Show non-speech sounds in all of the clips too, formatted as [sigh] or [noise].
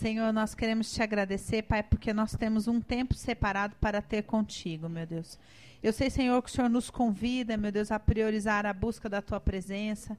Senhor, nós queremos te agradecer, Pai, porque nós temos um tempo separado para ter contigo, meu Deus. Eu sei, Senhor, que o Senhor nos convida, meu Deus, a priorizar a busca da tua presença.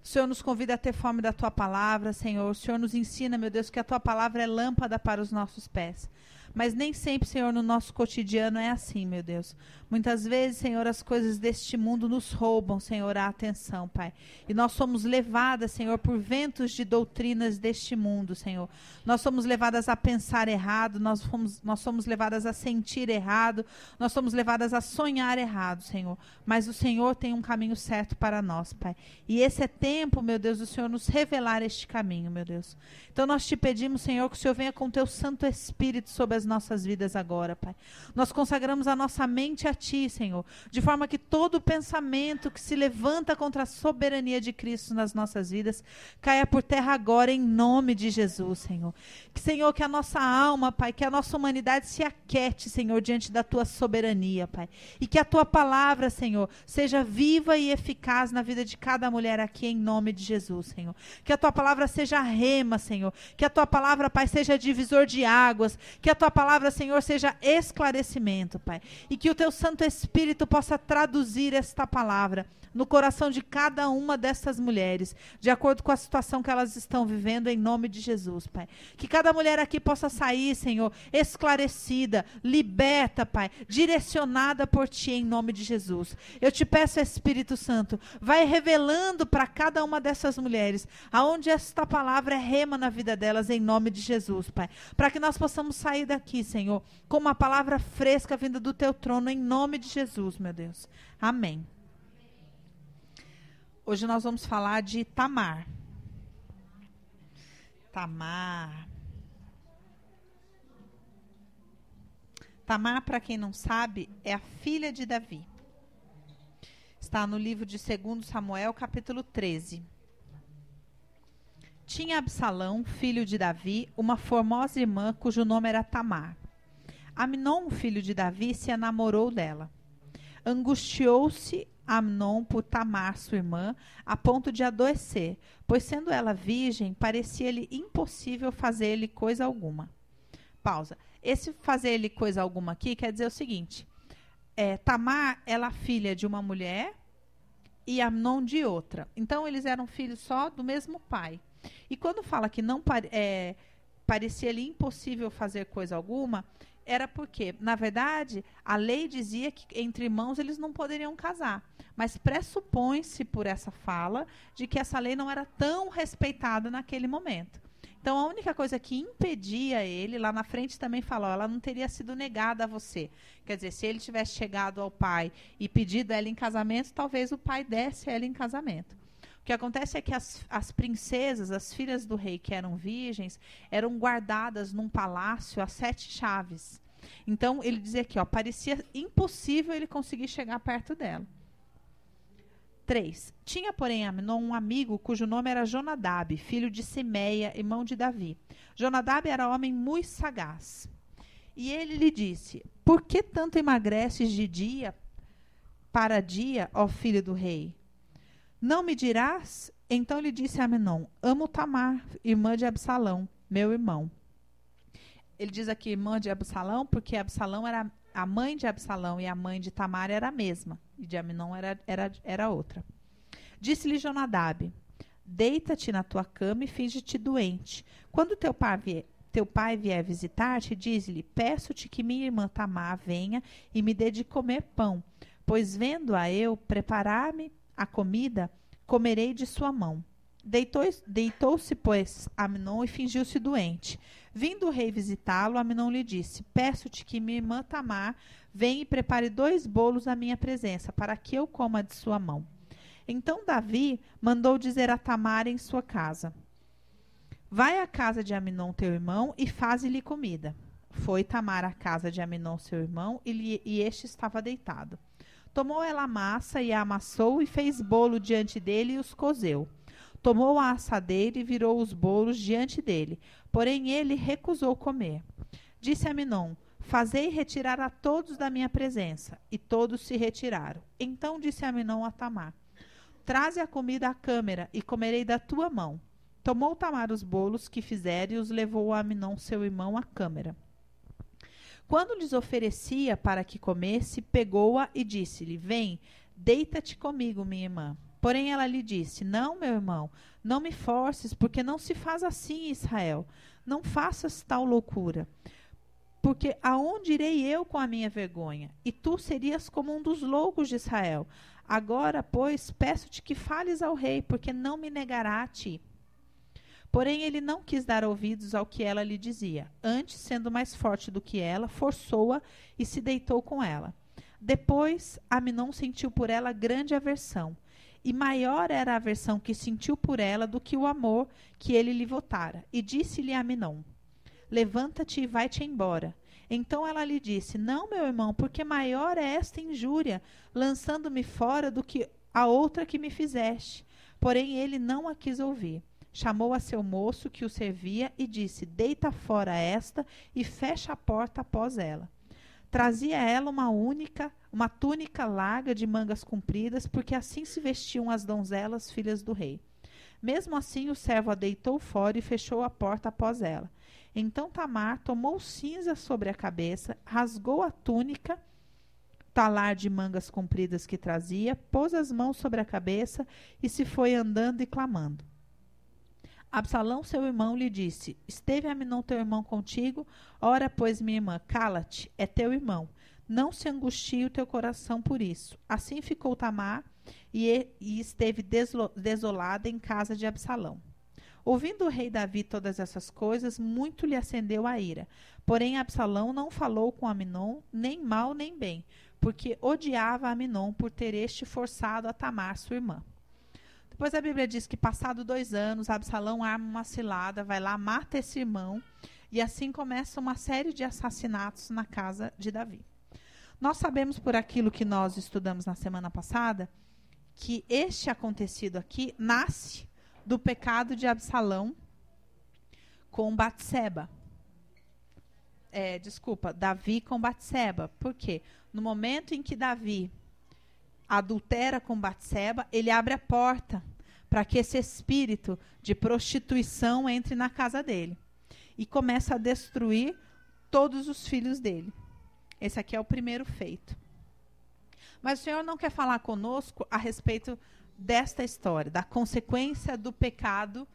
O Senhor nos convida a ter fome da tua palavra, Senhor. O Senhor nos ensina, meu Deus, que a tua palavra é lâmpada para os nossos pés. Mas nem sempre, Senhor, no nosso cotidiano é assim, meu Deus. Muitas vezes, Senhor, as coisas deste mundo nos roubam, Senhor, a atenção, Pai. E nós somos levadas, Senhor, por ventos de doutrinas deste mundo, Senhor. Nós somos levadas a pensar errado, nós, fomos, nós somos levadas a sentir errado, nós somos levadas a sonhar errado, Senhor. Mas o Senhor tem um caminho certo para nós, Pai. E esse é tempo, meu Deus, do Senhor nos revelar este caminho, meu Deus. Então nós te pedimos, Senhor, que o Senhor venha com teu Santo Espírito sobre as nossas vidas agora, Pai. Nós consagramos a nossa mente a Ti, Senhor, de forma que todo pensamento que se levanta contra a soberania de Cristo nas nossas vidas caia por terra agora, em nome de Jesus, Senhor. Que, Senhor, que a nossa alma, Pai, que a nossa humanidade se aquete, Senhor, diante da Tua soberania, Pai. E que a Tua palavra, Senhor, seja viva e eficaz na vida de cada mulher aqui, em nome de Jesus, Senhor. Que a Tua palavra seja rema, Senhor. Que a Tua palavra, Pai, seja divisor de águas. Que a Tua palavra, Senhor, seja esclarecimento, Pai. E que o Teu Santo Espírito possa traduzir esta palavra no coração de cada uma dessas mulheres, de acordo com a situação que elas estão vivendo, em nome de Jesus, Pai. Que cada mulher aqui possa sair, Senhor, esclarecida, liberta, Pai, direcionada por Ti, em nome de Jesus. Eu te peço, Espírito Santo, vai revelando para cada uma dessas mulheres aonde esta palavra é rema na vida delas, em nome de Jesus, Pai. Para que nós possamos sair daqui, Senhor, com uma palavra fresca vinda do Teu trono, em nome de Jesus, meu Deus. Amém. Hoje nós vamos falar de Tamar. Tamar. Tamar, para quem não sabe, é a filha de Davi. Está no livro de 2 Samuel, capítulo 13. Tinha Absalão, filho de Davi, uma formosa irmã cujo nome era Tamar. Amnon, filho de Davi, se enamorou dela. Angustiou-se Amnon por Tamar, sua irmã, a ponto de adoecer, pois sendo ela virgem, parecia-lhe impossível fazer-lhe coisa alguma. Pausa. Esse fazer-lhe coisa alguma aqui quer dizer o seguinte: é, Tamar, ela é filha de uma mulher e Amnon de outra. Então eles eram filhos só do mesmo pai. E quando fala que não é, parecia-lhe impossível fazer coisa alguma, era porque, na verdade, a lei dizia que entre irmãos eles não poderiam casar. Mas pressupõe-se por essa fala de que essa lei não era tão respeitada naquele momento. Então, a única coisa que impedia ele, lá na frente também falou, ela não teria sido negada a você. Quer dizer, se ele tivesse chegado ao pai e pedido ela em casamento, talvez o pai desse ela em casamento. Que acontece é que as, as princesas, as filhas do rei que eram virgens, eram guardadas num palácio a sete chaves. Então, ele dizia aqui, ó, parecia impossível ele conseguir chegar perto dela. 3. Tinha, porém, Amnon um amigo cujo nome era Jonadab, filho de Simeia, irmão de Davi. Jonadab era homem muito sagaz. E ele lhe disse: Por que tanto emagreces de dia para dia, ó filho do rei? Não me dirás? Então lhe disse Amnon: Amo Tamar, irmã de Absalão, meu irmão. Ele diz aqui irmã de Absalão, porque Absalão era a mãe de Absalão e a mãe de Tamar era a mesma, e de Aminon era, era, era outra. Disse-lhe Jonadab: Deita-te na tua cama e finge-te doente. Quando teu pai vier, teu pai vier visitar-te, diz-lhe: Peço-te que minha irmã Tamar venha e me dê de comer pão, pois vendo-a eu preparar-me a comida, comerei de sua mão. Deitou-se, deitou pois, Amnon e fingiu-se doente. Vindo o rei visitá-lo, Amnon lhe disse: Peço-te que minha irmã Tamar venha e prepare dois bolos à minha presença, para que eu coma de sua mão. Então Davi mandou dizer a Tamar em sua casa: Vai à casa de Aminon, teu irmão, e faze-lhe comida. Foi Tamar à casa de Aminon, seu irmão, e, lhe, e este estava deitado. Tomou ela a massa e a amassou e fez bolo diante dele e os cozeu. Tomou a assadeira e virou os bolos diante dele, porém ele recusou comer. Disse a Minon: Fazei retirar a todos da minha presença. E todos se retiraram. Então disse Minon a Tamar: Traze a comida à câmara e comerei da tua mão. Tomou Tamar os bolos que fizera e os levou a Aminon, seu irmão, à câmara. Quando lhes oferecia para que comesse, pegou-a e disse-lhe: Vem, deita-te comigo, minha irmã. Porém ela lhe disse: Não, meu irmão, não me forces, porque não se faz assim, Israel. Não faças tal loucura. Porque aonde irei eu com a minha vergonha? E tu serias como um dos loucos de Israel. Agora, pois, peço-te que fales ao rei, porque não me negará a ti. Porém, ele não quis dar ouvidos ao que ela lhe dizia. Antes, sendo mais forte do que ela, forçou-a e se deitou com ela. Depois, Aminon sentiu por ela grande aversão. E maior era a aversão que sentiu por ela do que o amor que ele lhe votara. E disse-lhe Aminon: Levanta-te e vai-te embora. Então ela lhe disse: Não, meu irmão, porque maior é esta injúria, lançando-me fora do que a outra que me fizeste. Porém, ele não a quis ouvir. Chamou a seu moço que o servia e disse: Deita fora esta e fecha a porta após ela. Trazia ela uma única, uma túnica larga de mangas compridas, porque assim se vestiam as donzelas filhas do rei. Mesmo assim, o servo a deitou fora e fechou a porta após ela. Então Tamar tomou cinza sobre a cabeça, rasgou a túnica, talar de mangas compridas que trazia, pôs as mãos sobre a cabeça e se foi andando e clamando. Absalão, seu irmão, lhe disse: Esteve Aminon teu irmão contigo? Ora, pois, minha irmã, cala-te, é teu irmão. Não se angustie o teu coração por isso. Assim ficou Tamar e, e esteve desolada em casa de Absalão. Ouvindo o rei Davi todas essas coisas, muito lhe acendeu a ira. Porém, Absalão não falou com Aminon, nem mal nem bem, porque odiava Aminon por ter este forçado a Tamar, sua irmã. Depois a Bíblia diz que, passado dois anos, Absalão arma uma cilada, vai lá, mata esse irmão, e assim começa uma série de assassinatos na casa de Davi. Nós sabemos, por aquilo que nós estudamos na semana passada, que este acontecido aqui nasce do pecado de Absalão com Batseba. É, desculpa, Davi com Batseba. Por quê? No momento em que Davi adultera com Batseba, ele abre a porta para que esse espírito de prostituição entre na casa dele e começa a destruir todos os filhos dele. Esse aqui é o primeiro feito. Mas o Senhor não quer falar conosco a respeito desta história, da consequência do pecado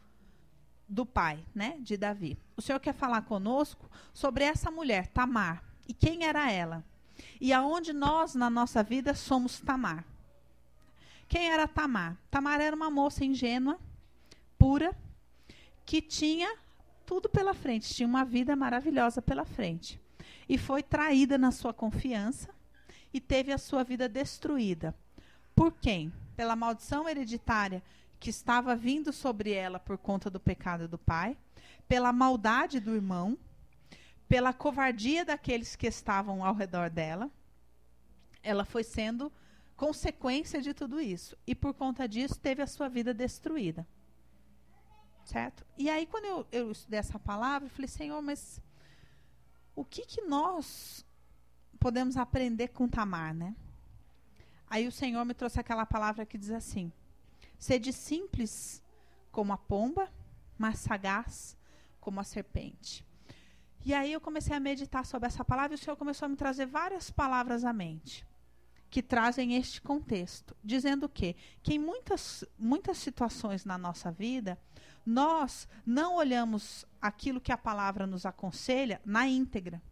do pai, né, de Davi. O Senhor quer falar conosco sobre essa mulher, Tamar, e quem era ela? E aonde nós na nossa vida somos Tamar? Quem era Tamar? Tamar era uma moça ingênua, pura, que tinha tudo pela frente, tinha uma vida maravilhosa pela frente. E foi traída na sua confiança e teve a sua vida destruída. Por quem? pela maldição hereditária que estava vindo sobre ela por conta do pecado do pai, pela maldade do irmão, pela covardia daqueles que estavam ao redor dela. Ela foi sendo consequência de tudo isso. E por conta disso, teve a sua vida destruída. Certo? E aí, quando eu, eu estudei essa palavra, eu falei, Senhor, mas o que, que nós podemos aprender com Tamar, né? Aí o Senhor me trouxe aquela palavra que diz assim: Sede simples como a pomba, mas sagaz como a serpente. E aí eu comecei a meditar sobre essa palavra e o Senhor começou a me trazer várias palavras à mente que trazem este contexto, dizendo que que em muitas muitas situações na nossa vida nós não olhamos aquilo que a palavra nos aconselha na íntegra.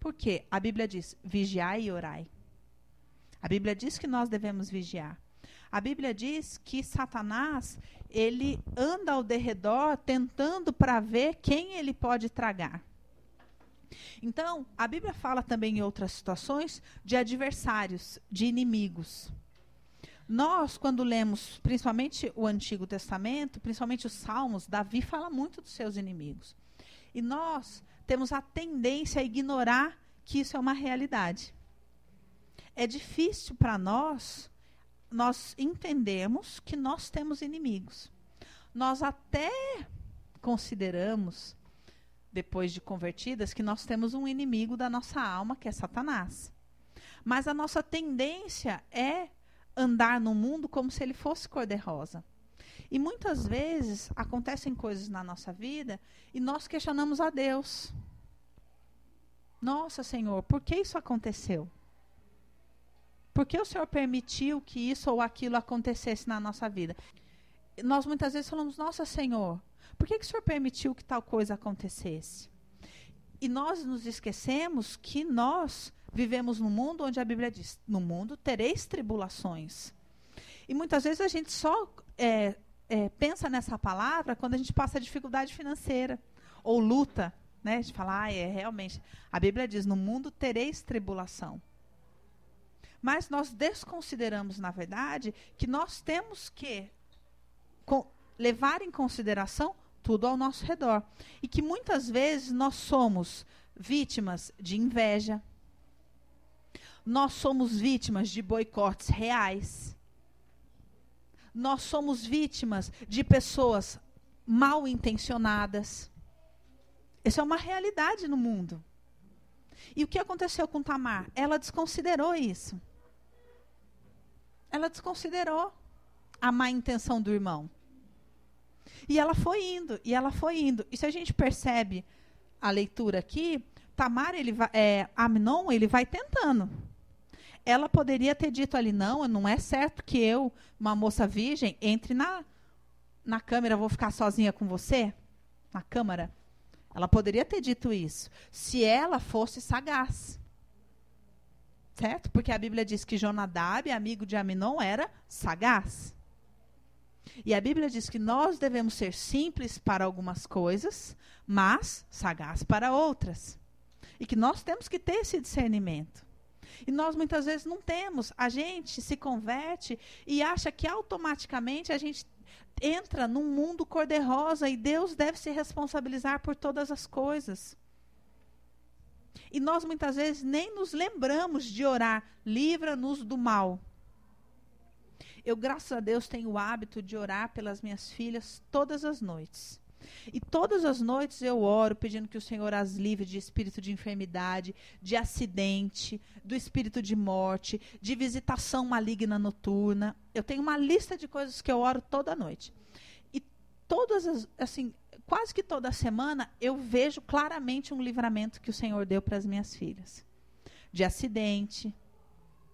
Porque a Bíblia diz: vigiai e orai. A Bíblia diz que nós devemos vigiar. A Bíblia diz que Satanás, ele anda ao derredor tentando para ver quem ele pode tragar. Então, a Bíblia fala também em outras situações de adversários, de inimigos. Nós, quando lemos principalmente o Antigo Testamento, principalmente os Salmos, Davi fala muito dos seus inimigos. E nós temos a tendência a ignorar que isso é uma realidade é difícil para nós nós entendemos que nós temos inimigos. Nós até consideramos, depois de convertidas, que nós temos um inimigo da nossa alma, que é Satanás. Mas a nossa tendência é andar no mundo como se ele fosse cor-de-rosa. E muitas vezes acontecem coisas na nossa vida e nós questionamos a Deus. Nossa, Senhor, por que isso aconteceu? Por que o Senhor permitiu que isso ou aquilo acontecesse na nossa vida? Nós muitas vezes falamos, Nossa, Senhor, por que, que o Senhor permitiu que tal coisa acontecesse? E nós nos esquecemos que nós vivemos num mundo onde a Bíblia diz: no mundo tereis tribulações. E muitas vezes a gente só é, é, pensa nessa palavra quando a gente passa dificuldade financeira ou luta, né? De falar, ah, é realmente. A Bíblia diz: no mundo tereis tribulação. Mas nós desconsideramos, na verdade, que nós temos que levar em consideração tudo ao nosso redor. E que muitas vezes nós somos vítimas de inveja, nós somos vítimas de boicotes reais, nós somos vítimas de pessoas mal intencionadas. Isso é uma realidade no mundo. E o que aconteceu com Tamar? Ela desconsiderou isso. Ela desconsiderou a má intenção do irmão. E ela foi indo, e ela foi indo. E se a gente percebe a leitura aqui, Tamar, ele vai, é, Amnon, ele vai tentando. Ela poderia ter dito ali, não, não é certo que eu, uma moça virgem, entre na, na câmera, vou ficar sozinha com você? Na câmara? Ela poderia ter dito isso, se ela fosse sagaz. Certo? Porque a Bíblia diz que Jonadab, amigo de Aminon, era sagaz. E a Bíblia diz que nós devemos ser simples para algumas coisas, mas sagaz para outras. E que nós temos que ter esse discernimento. E nós muitas vezes não temos. A gente se converte e acha que automaticamente a gente entra num mundo cor-de-rosa e Deus deve se responsabilizar por todas as coisas. E nós muitas vezes nem nos lembramos de orar, livra-nos do mal. Eu, graças a Deus, tenho o hábito de orar pelas minhas filhas todas as noites. E todas as noites eu oro pedindo que o Senhor as livre de espírito de enfermidade, de acidente, do espírito de morte, de visitação maligna noturna. Eu tenho uma lista de coisas que eu oro toda noite. E todas as, assim, quase que toda semana eu vejo claramente um livramento que o Senhor deu para as minhas filhas. De acidente,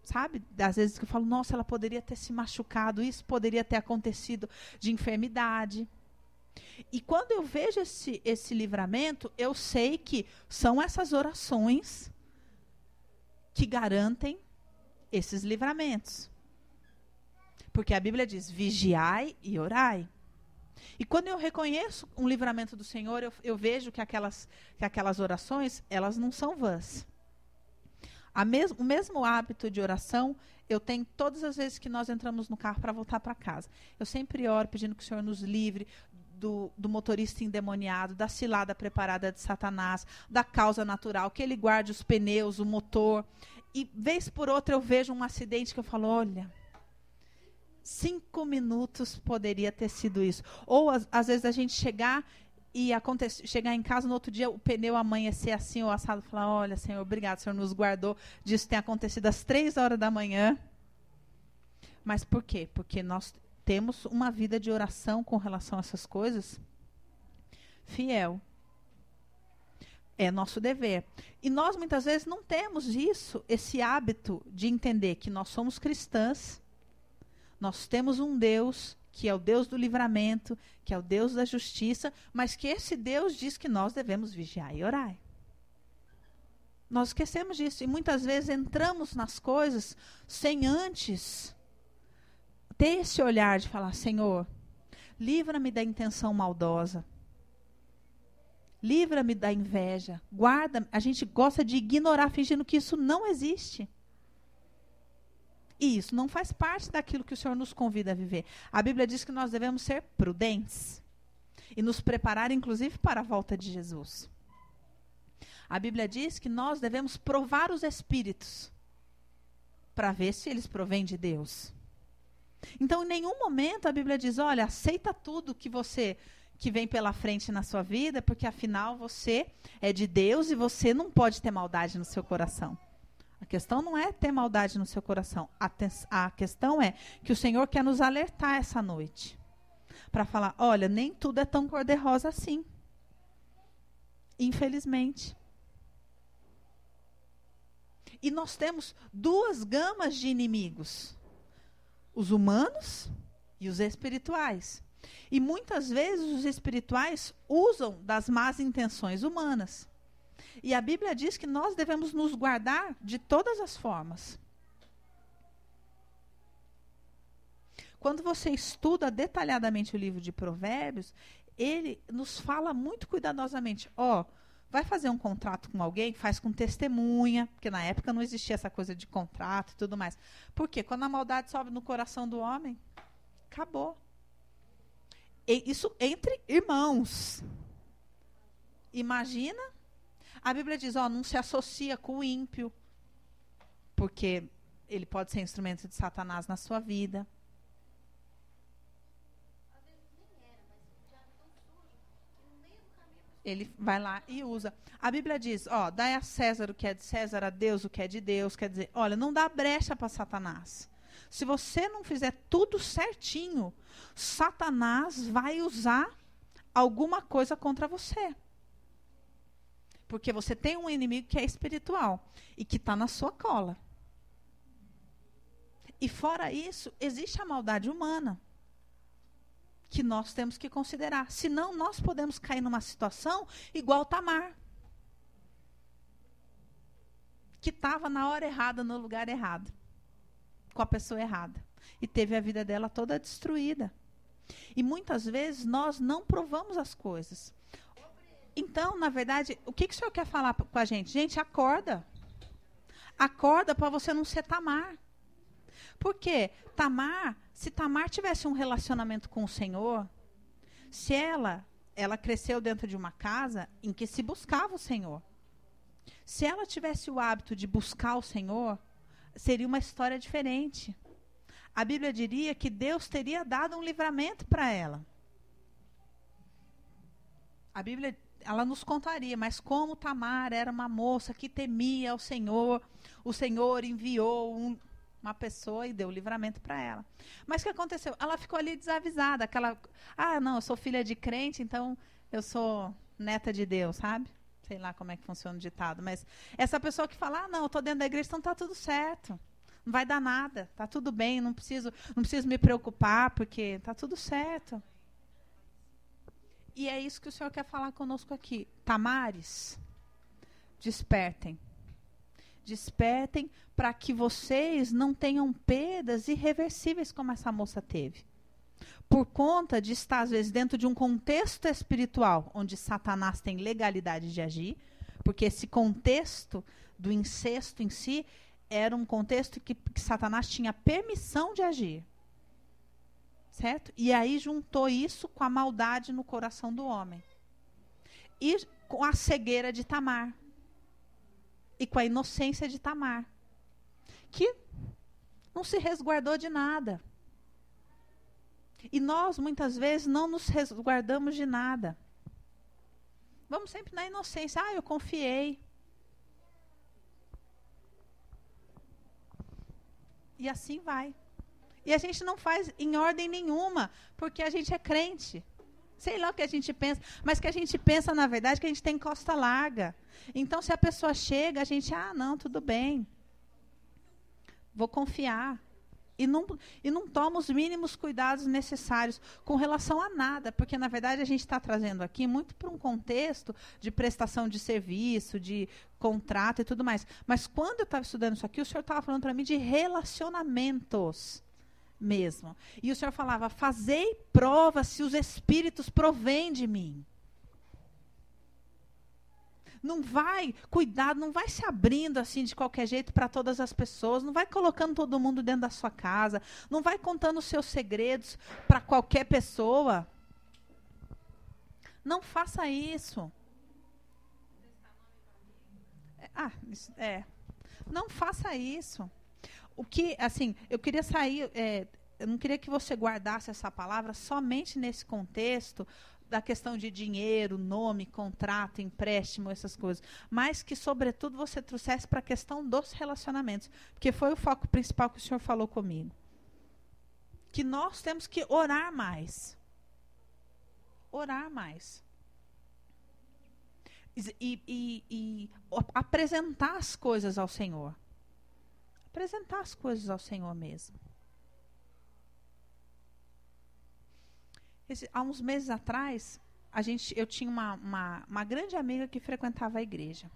sabe? Às vezes que eu falo, nossa, ela poderia ter se machucado, isso poderia ter acontecido de enfermidade. E quando eu vejo esse, esse livramento, eu sei que são essas orações que garantem esses livramentos. Porque a Bíblia diz: vigiai e orai. E quando eu reconheço um livramento do Senhor, eu, eu vejo que aquelas, que aquelas orações, elas não são vãs. Mes o mesmo hábito de oração eu tenho todas as vezes que nós entramos no carro para voltar para casa. Eu sempre oro pedindo que o Senhor nos livre do, do, motorista endemoniado, da cilada preparada de Satanás, da causa natural, que ele guarde os pneus, o motor. E vez por outra eu vejo um acidente que eu falo, olha, cinco minutos poderia ter sido isso. Ou às vezes a gente chegar e acontecer, chegar em casa no outro dia, o pneu amanhecer assim, o assado, falar: Olha, Senhor, obrigado, Senhor nos guardou disso ter acontecido às três horas da manhã. Mas por quê? Porque nós temos uma vida de oração com relação a essas coisas fiel. É nosso dever. E nós muitas vezes não temos isso, esse hábito de entender que nós somos cristãs, nós temos um Deus que é o Deus do livramento, que é o Deus da justiça, mas que esse Deus diz que nós devemos vigiar e orar. Nós esquecemos disso e muitas vezes entramos nas coisas sem antes ter esse olhar de falar: Senhor, livra-me da intenção maldosa. Livra-me da inveja. Guarda. A gente gosta de ignorar, fingindo que isso não existe. E isso não faz parte daquilo que o Senhor nos convida a viver. A Bíblia diz que nós devemos ser prudentes e nos preparar, inclusive, para a volta de Jesus. A Bíblia diz que nós devemos provar os espíritos para ver se eles provêm de Deus. Então, em nenhum momento a Bíblia diz: olha, aceita tudo que você que vem pela frente na sua vida, porque afinal você é de Deus e você não pode ter maldade no seu coração. A questão não é ter maldade no seu coração. A, a questão é que o Senhor quer nos alertar essa noite. para falar: olha, nem tudo é tão cor-de-rosa assim. Infelizmente. E nós temos duas gamas de inimigos: os humanos e os espirituais. E muitas vezes os espirituais usam das más intenções humanas. E a Bíblia diz que nós devemos nos guardar de todas as formas. Quando você estuda detalhadamente o livro de Provérbios, ele nos fala muito cuidadosamente: ó, oh, vai fazer um contrato com alguém, faz com testemunha, porque na época não existia essa coisa de contrato e tudo mais. Porque quando a maldade sobe no coração do homem, acabou. E isso entre irmãos. Imagina. A Bíblia diz, ó, não se associa com o ímpio, porque ele pode ser instrumento de Satanás na sua vida. ele vai lá e usa. A Bíblia diz, ó, dai a César o que é de César, a Deus o que é de Deus. Quer dizer, olha, não dá brecha para Satanás. Se você não fizer tudo certinho, Satanás vai usar alguma coisa contra você. Porque você tem um inimigo que é espiritual e que está na sua cola. E fora isso, existe a maldade humana que nós temos que considerar. Senão, nós podemos cair numa situação igual Tamar. Que estava na hora errada, no lugar errado. Com a pessoa errada. E teve a vida dela toda destruída. E muitas vezes nós não provamos as coisas. Então, na verdade, o que, que o senhor quer falar com a gente? Gente, acorda. Acorda para você não ser Tamar. Por quê? Tamar se Tamar tivesse um relacionamento com o Senhor, se ela, ela cresceu dentro de uma casa em que se buscava o Senhor. Se ela tivesse o hábito de buscar o Senhor, seria uma história diferente. A Bíblia diria que Deus teria dado um livramento para ela. A Bíblia, ela nos contaria, mas como Tamar era uma moça que temia o Senhor, o Senhor enviou um, uma pessoa e deu livramento para ela. Mas o que aconteceu? Ela ficou ali desavisada. Aquela, ah, não, eu sou filha de crente, então eu sou neta de Deus, sabe? Sei lá como é que funciona o ditado. Mas essa pessoa que fala, ah, não, eu estou dentro da igreja, então está tudo certo. Não vai dar nada, está tudo bem, não preciso, não preciso me preocupar, porque está tudo certo. E é isso que o Senhor quer falar conosco aqui. Tamares, despertem despertem para que vocês não tenham perdas irreversíveis como essa moça teve. Por conta de estar, às vezes, dentro de um contexto espiritual onde Satanás tem legalidade de agir, porque esse contexto do incesto em si era um contexto que, que Satanás tinha permissão de agir. Certo? E aí juntou isso com a maldade no coração do homem. E com a cegueira de Tamar e com a inocência de Tamar, que não se resguardou de nada. E nós, muitas vezes, não nos resguardamos de nada. Vamos sempre na inocência. Ah, eu confiei. E assim vai. E a gente não faz em ordem nenhuma, porque a gente é crente. Sei lá o que a gente pensa, mas que a gente pensa, na verdade, que a gente tem costa larga. Então, se a pessoa chega, a gente, ah, não, tudo bem. Vou confiar. E não, e não toma os mínimos cuidados necessários com relação a nada, porque, na verdade, a gente está trazendo aqui muito para um contexto de prestação de serviço, de contrato e tudo mais. Mas quando eu estava estudando isso aqui, o senhor estava falando para mim de relacionamentos mesmo. E o senhor falava: fazei prova se os espíritos provêm de mim. Não vai, cuidado, não vai se abrindo assim de qualquer jeito para todas as pessoas, não vai colocando todo mundo dentro da sua casa, não vai contando os seus segredos para qualquer pessoa. Não faça isso. Ah, isso, é. Não faça isso. O que, assim, eu queria sair, é, eu não queria que você guardasse essa palavra somente nesse contexto da questão de dinheiro, nome, contrato, empréstimo, essas coisas, mas que, sobretudo, você trouxesse para a questão dos relacionamentos, porque foi o foco principal que o senhor falou comigo. Que nós temos que orar mais. orar mais. E, e, e, apresentar as coisas ao Senhor. Apresentar as coisas ao Senhor mesmo. Esse, há uns meses atrás, a gente, eu tinha uma, uma, uma grande amiga que frequentava a igreja.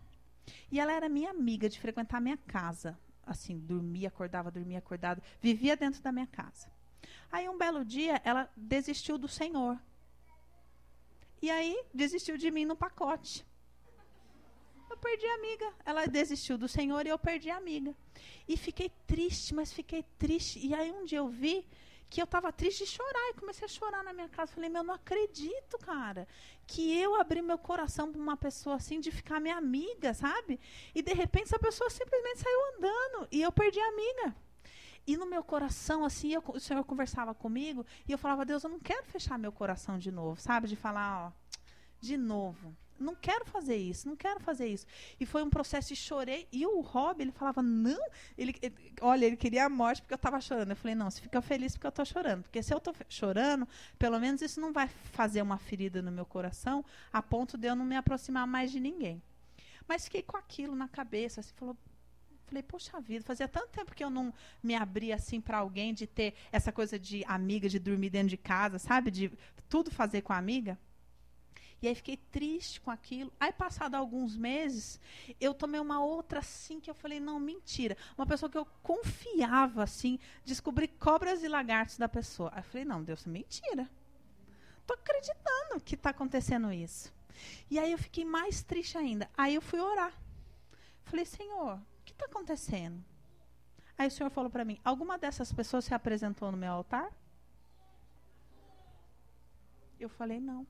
E ela era minha amiga de frequentar a minha casa. Assim, dormia, acordava, dormia, acordava. Vivia dentro da minha casa. Aí, um belo dia, ela desistiu do Senhor. E aí, desistiu de mim no pacote. Eu perdi a amiga. Ela desistiu do Senhor e eu perdi a amiga. E fiquei triste, mas fiquei triste. E aí, um dia eu vi que eu estava triste de chorar e comecei a chorar na minha casa. Falei, meu, não acredito, cara, que eu abri meu coração para uma pessoa assim, de ficar minha amiga, sabe? E de repente essa pessoa simplesmente saiu andando e eu perdi a amiga. E no meu coração, assim, eu, o Senhor conversava comigo e eu falava, Deus, eu não quero fechar meu coração de novo, sabe? De falar, ó, de novo não quero fazer isso, não quero fazer isso. E foi um processo e chorei. E o Rob, ele falava, não. Ele, ele, olha, ele queria a morte porque eu estava chorando. Eu falei, não, você fica feliz porque eu estou chorando. Porque se eu estou chorando, pelo menos isso não vai fazer uma ferida no meu coração a ponto de eu não me aproximar mais de ninguém. Mas fiquei com aquilo na cabeça. Assim, falou, Falei, poxa vida, fazia tanto tempo que eu não me abria assim para alguém, de ter essa coisa de amiga, de dormir dentro de casa, sabe? De tudo fazer com a amiga. E aí fiquei triste com aquilo. Aí, passado alguns meses, eu tomei uma outra assim que eu falei, não, mentira. Uma pessoa que eu confiava, assim, descobri cobras e lagartos da pessoa. Aí eu falei, não, Deus, mentira. Tô acreditando que está acontecendo isso. E aí eu fiquei mais triste ainda. Aí eu fui orar. Falei, Senhor, o que está acontecendo? Aí o Senhor falou para mim: alguma dessas pessoas se apresentou no meu altar? Eu falei, não.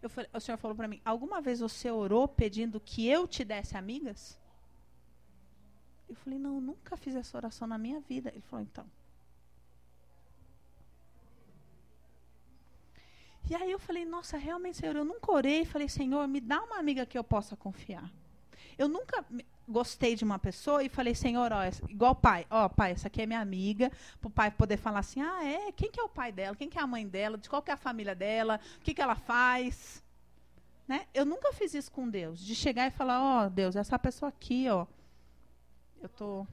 Eu falei, o senhor falou para mim: alguma vez você orou pedindo que eu te desse amigas? Eu falei: não, nunca fiz essa oração na minha vida. Ele falou: então. E aí eu falei: nossa, realmente, Senhor, eu nunca orei. Falei: Senhor, me dá uma amiga que eu possa confiar. Eu nunca gostei de uma pessoa e falei, Senhor, ó, igual pai, ó, pai, essa aqui é minha amiga, para o pai poder falar assim, ah, é, quem que é o pai dela, quem que é a mãe dela, de qual que é a família dela, o que, que ela faz. Né? Eu nunca fiz isso com Deus, de chegar e falar, ó, oh, Deus, essa pessoa aqui, ó, eu tô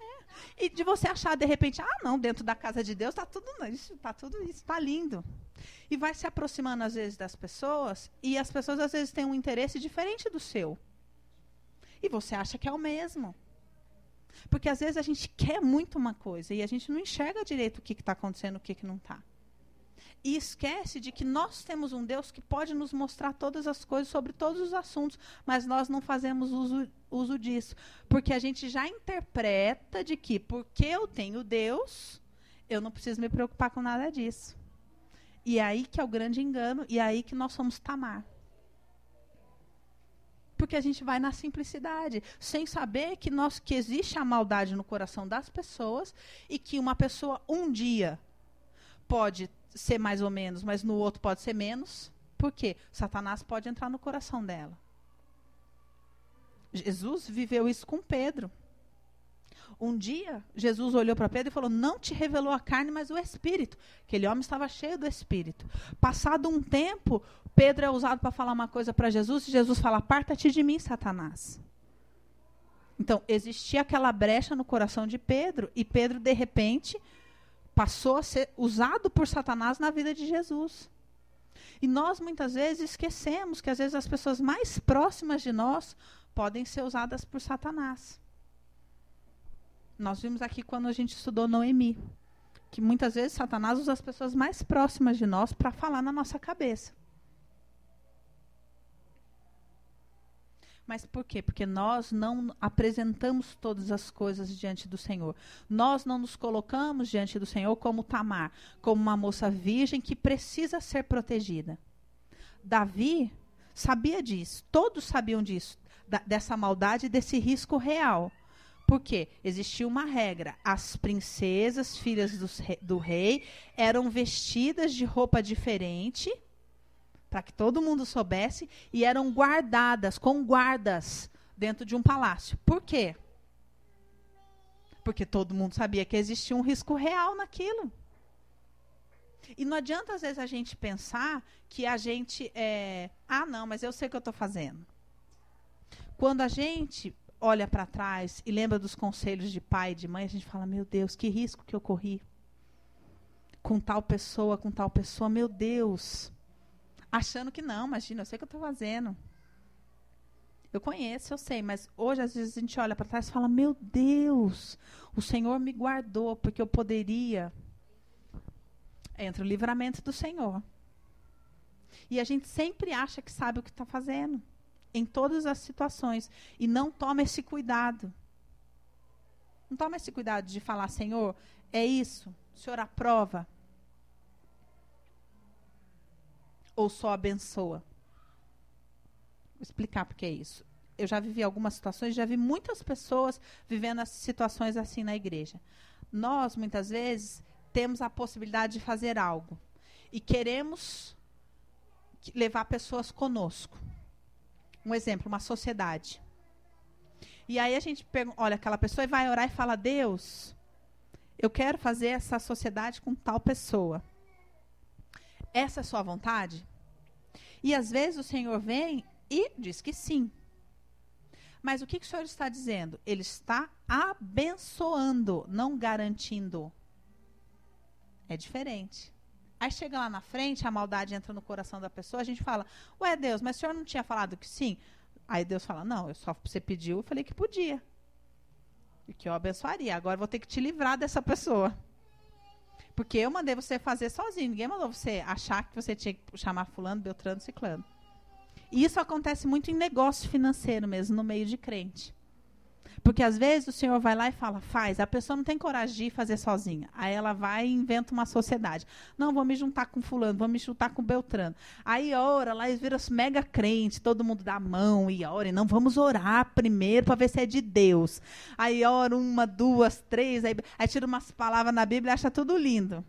é. e de você achar de repente, ah, não, dentro da casa de Deus está tudo isso, está tudo isso, está lindo. E vai se aproximando às vezes das pessoas e as pessoas às vezes têm um interesse diferente do seu. E você acha que é o mesmo. Porque às vezes a gente quer muito uma coisa e a gente não enxerga direito o que está acontecendo, o que, que não está. E esquece de que nós temos um Deus que pode nos mostrar todas as coisas sobre todos os assuntos, mas nós não fazemos uso, uso disso. Porque a gente já interpreta de que, porque eu tenho Deus, eu não preciso me preocupar com nada disso. E é aí que é o grande engano, e é aí que nós somos Tamar porque a gente vai na simplicidade, sem saber que nós que existe a maldade no coração das pessoas e que uma pessoa um dia pode ser mais ou menos, mas no outro pode ser menos. Por quê? Satanás pode entrar no coração dela. Jesus viveu isso com Pedro. Um dia, Jesus olhou para Pedro e falou: Não te revelou a carne, mas o espírito. Aquele homem estava cheio do espírito. Passado um tempo, Pedro é usado para falar uma coisa para Jesus e Jesus fala: Aparta-te de mim, Satanás. Então, existia aquela brecha no coração de Pedro e Pedro, de repente, passou a ser usado por Satanás na vida de Jesus. E nós muitas vezes esquecemos que às vezes as pessoas mais próximas de nós podem ser usadas por Satanás. Nós vimos aqui quando a gente estudou Noemi, que muitas vezes Satanás usa as pessoas mais próximas de nós para falar na nossa cabeça. Mas por quê? Porque nós não apresentamos todas as coisas diante do Senhor. Nós não nos colocamos diante do Senhor como Tamar, como uma moça virgem que precisa ser protegida. Davi sabia disso, todos sabiam disso, da, dessa maldade, desse risco real. Porque existia uma regra: as princesas, filhas do, do rei, eram vestidas de roupa diferente, para que todo mundo soubesse, e eram guardadas com guardas dentro de um palácio. Por quê? Porque todo mundo sabia que existia um risco real naquilo. E não adianta, às vezes, a gente pensar que a gente é. Ah, não, mas eu sei o que eu estou fazendo. Quando a gente olha para trás e lembra dos conselhos de pai e de mãe, a gente fala: Meu Deus, que risco que eu corri. Com tal pessoa, com tal pessoa, meu Deus. Achando que não, imagina, eu sei o que eu estou fazendo. Eu conheço, eu sei, mas hoje às vezes a gente olha para trás e fala: Meu Deus, o Senhor me guardou porque eu poderia entra o livramento do Senhor. E a gente sempre acha que sabe o que está fazendo, em todas as situações, e não toma esse cuidado. Não toma esse cuidado de falar, Senhor, é isso, o Senhor aprova. Ou só abençoa. Vou explicar porque é isso. Eu já vivi algumas situações, já vi muitas pessoas vivendo situações assim na igreja. Nós, muitas vezes, temos a possibilidade de fazer algo e queremos levar pessoas conosco. Um exemplo, uma sociedade. E aí a gente olha aquela pessoa e vai orar e fala: Deus, eu quero fazer essa sociedade com tal pessoa. Essa é a sua vontade? E às vezes o Senhor vem e diz que sim. Mas o que, que o Senhor está dizendo? Ele está abençoando, não garantindo. É diferente. Aí chega lá na frente, a maldade entra no coração da pessoa, a gente fala: Ué, Deus, mas o senhor não tinha falado que sim? Aí Deus fala: Não, eu só você pediu, eu falei que podia. E que eu abençoaria. Agora vou ter que te livrar dessa pessoa. Porque eu mandei você fazer sozinho. Ninguém mandou você achar que você tinha que chamar fulano, beltrano, ciclano. E isso acontece muito em negócio financeiro mesmo, no meio de crente. Porque às vezes o senhor vai lá e fala, faz. A pessoa não tem coragem de fazer sozinha. Aí ela vai e inventa uma sociedade. Não, vou me juntar com fulano, vou me juntar com Beltrano. Aí ora, lá eles viram mega crente, todo mundo dá a mão e ora. E não, vamos orar primeiro para ver se é de Deus. Aí ora uma, duas, três, aí, aí tira umas palavras na Bíblia e acha tudo lindo.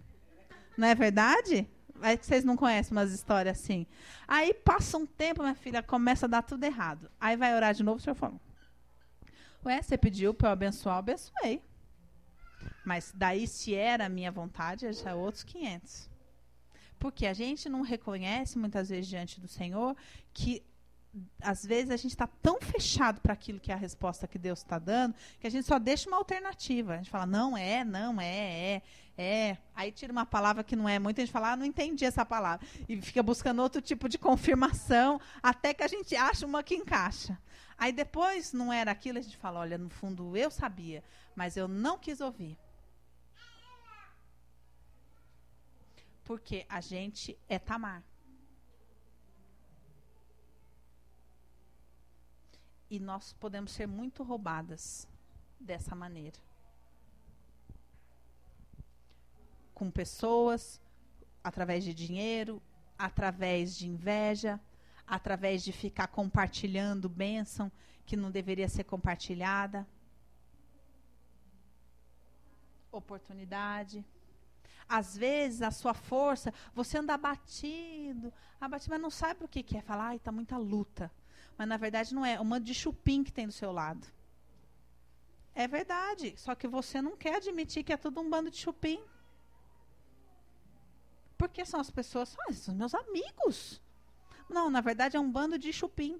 Não é verdade? É que vocês não conhecem umas histórias assim. Aí passa um tempo, minha filha, começa a dar tudo errado. Aí vai orar de novo, o senhor fala, Ué, você pediu para eu abençoar, eu abençoei. Mas daí, se era a minha vontade, já é outros 500. Porque a gente não reconhece, muitas vezes, diante do Senhor, que às vezes a gente está tão fechado para aquilo que é a resposta que Deus está dando, que a gente só deixa uma alternativa. A gente fala, não é, não é, é, é. Aí tira uma palavra que não é muito, a gente fala, ah, não entendi essa palavra. E fica buscando outro tipo de confirmação, até que a gente acha uma que encaixa. Aí depois não era aquilo, a gente fala, olha, no fundo eu sabia, mas eu não quis ouvir. Porque a gente é Tamar. E nós podemos ser muito roubadas dessa maneira. Com pessoas, através de dinheiro, através de inveja, através de ficar compartilhando bênção que não deveria ser compartilhada. Oportunidade. Às vezes, a sua força, você anda abatido, abatido, mas não sabe o que, que é. Falar, ai, está muita luta. Mas na verdade não é. É monte de chupim que tem do seu lado. É verdade. Só que você não quer admitir que é tudo um bando de chupim. Porque são as pessoas, ah, são meus amigos. Não, na verdade é um bando de chupim.